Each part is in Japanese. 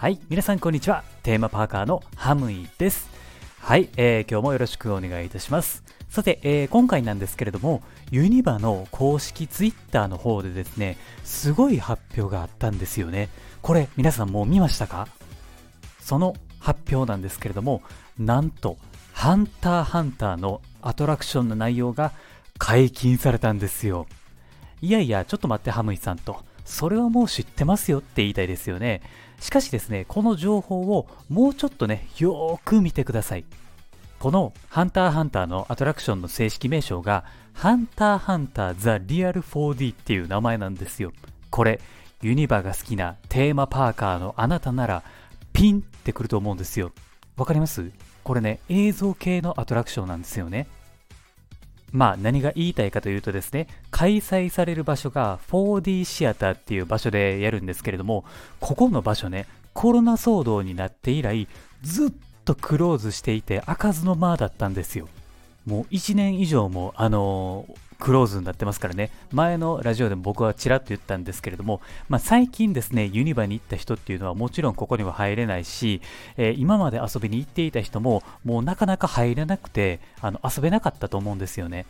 はい、皆さんこんにちは。テーマパーカーのハムイです。はい、えー今日もよろしくお願いいたします。さて、えー今回なんですけれども、ユニバの公式ツイッターの方でですね、すごい発表があったんですよね。これ、皆さんもう見ましたか？その発表なんですけれども、なんと、ハンターハンターのアトラクションの内容が解禁されたんですよ。いやいや、ちょっと待って、ハムイさんと。それはもう知ってますよって言いたいですよね。しかしですね、この情報をもうちょっとね、よーく見てください。このハンターハンターのアトラクションの正式名称が、ハンターハンターザ・リアル 4D っていう名前なんですよ。これ、ユニバが好きなテーマパーカーのあなたなら、ピンってくると思うんですよ。わかります？これね、映像系のアトラクションなんですよね。まあ何が言いたいかというとですね、開催される場所が 4D シアターっていう場所でやるんですけれども、ここの場所ね、コロナ騒動になって以来、ずっとクローズしていて開かずの間だったんですよ。もう1年以上も、あのークローズになってますからね、前のラジオでも僕はちらっと言ったんですけれども、まあ、最近ですね、ユニバに行った人っていうのはもちろんここには入れないし、えー今まで遊びに行っていた人も、もうなかなか入れなくて、あの遊べなかったと思うんですよね。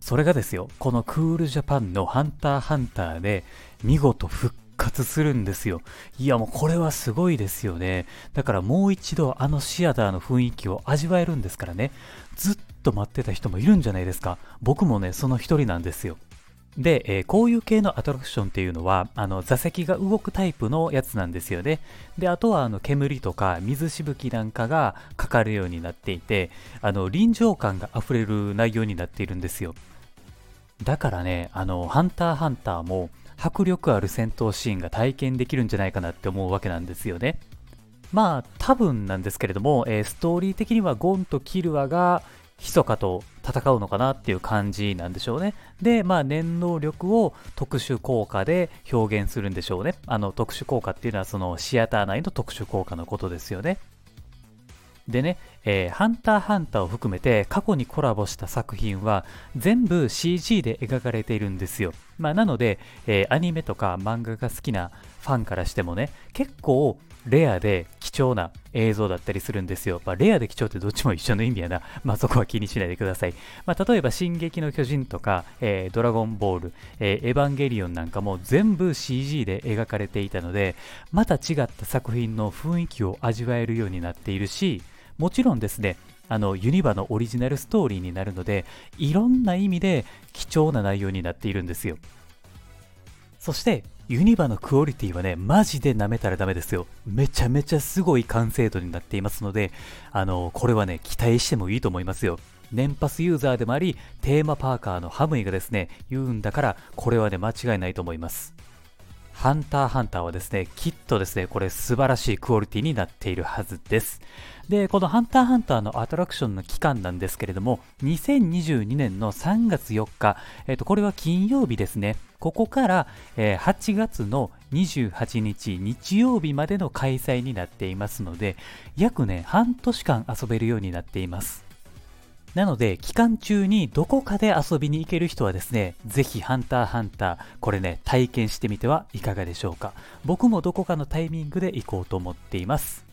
それがですよ、このクールジャパンのハンターハンターで見事復活するんですよ。いやもうこれはすごいですよね。だからもう一度あのシアターの雰囲気を味わえるんですからね。ずっと待ってた人もいるんじゃないですか。僕もね、その一人なんですよ。で、えーこういう系のアトラクションっていうのは、あの座席が動くタイプのやつなんですよね。で、あとはあの煙とか水しぶきなんかがかかるようになっていて、あの臨場感が溢れる内容になっているんですよ。だからね、あの、ハンターハンターも迫力ある戦闘シーンが体験できるんじゃないかなって思うわけなんですよね。まあ、多分なんですけれども、えーストーリー的にはゴンとキルアが密かと戦うのかなっていう感じなんでしょうね。で、まあ、念能力を特殊効果で表現するんでしょうね。あの、特殊効果っていうのはそのシアター内の特殊効果のことですよね。でね、えーハンターハンターを含めて過去にコラボした作品は全部 CG で描かれているんですよ。まあ、なので、えーアニメとか漫画が好きなファンからしてもね、結構レアで貴重な映像だったりするんですよ。まあ、レアで貴重ってどっちも一緒の意味やな。まあ、そこは気にしないでください。まあ、例えば、進撃の巨人とか、えードラゴンボール、えーエヴァンゲリオンなんかも全部 CG で描かれていたので、また違った作品の雰囲気を味わえるようになっているし、もちろんですね、あのユニバのオリジナルストーリーになるので、いろんな意味で貴重な内容になっているんですよ。そして、ユニバのクオリティはね、マジで舐めたらダメですよ。めちゃめちゃすごい完成度になっていますので、あの、これはね、期待してもいいと思いますよ。年パスユーザーでもあり、テーマパーカーのハムイがですね、言うんだから、これはね、間違いないと思います。ハンターハンターはですね、きっとですね、これ素晴らしいクオリティになっているはずです。で、このハンターハンターのアトラクションの期間なんですけれども、2022年の3月4日、えっと、これは金曜日ですね。ここから、えー8月の28日日曜日までの開催になっていますので、約ね、半年間遊べるようになっています。なので、期間中にどこかで遊びに行ける人はですね、ぜひハンターハンター、これね、体験してみてはいかがでしょうか。僕もどこかのタイミングで行こうと思っています。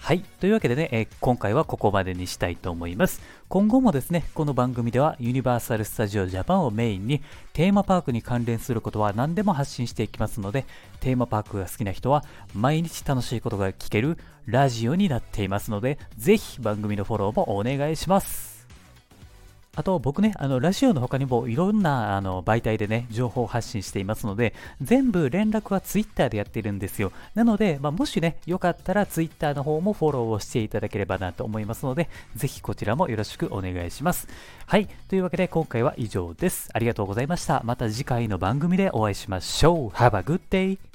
はい。というわけでね、えー今回はここまでにしたいと思います。今後もですね、この番組ではユニバーサル・スタジオ・ジャパンをメインにテーマパークに関連することは何でも発信していきますので、テーマパークが好きな人は毎日楽しいことが聞けるラジオになっていますので、ぜひ番組のフォローもお願いします。あと僕ね、あのラジオの他にもいろんなあの媒体でね、情報を発信していますので、全部連絡は Twitter でやってるんですよ。なので、まあ、もしね、よかったら Twitter の方もフォローをしていただければなと思いますので、ぜひこちらもよろしくお願いします。はい、というわけで今回は以上です。ありがとうございました。また次回の番組でお会いしましょう。Have a good day!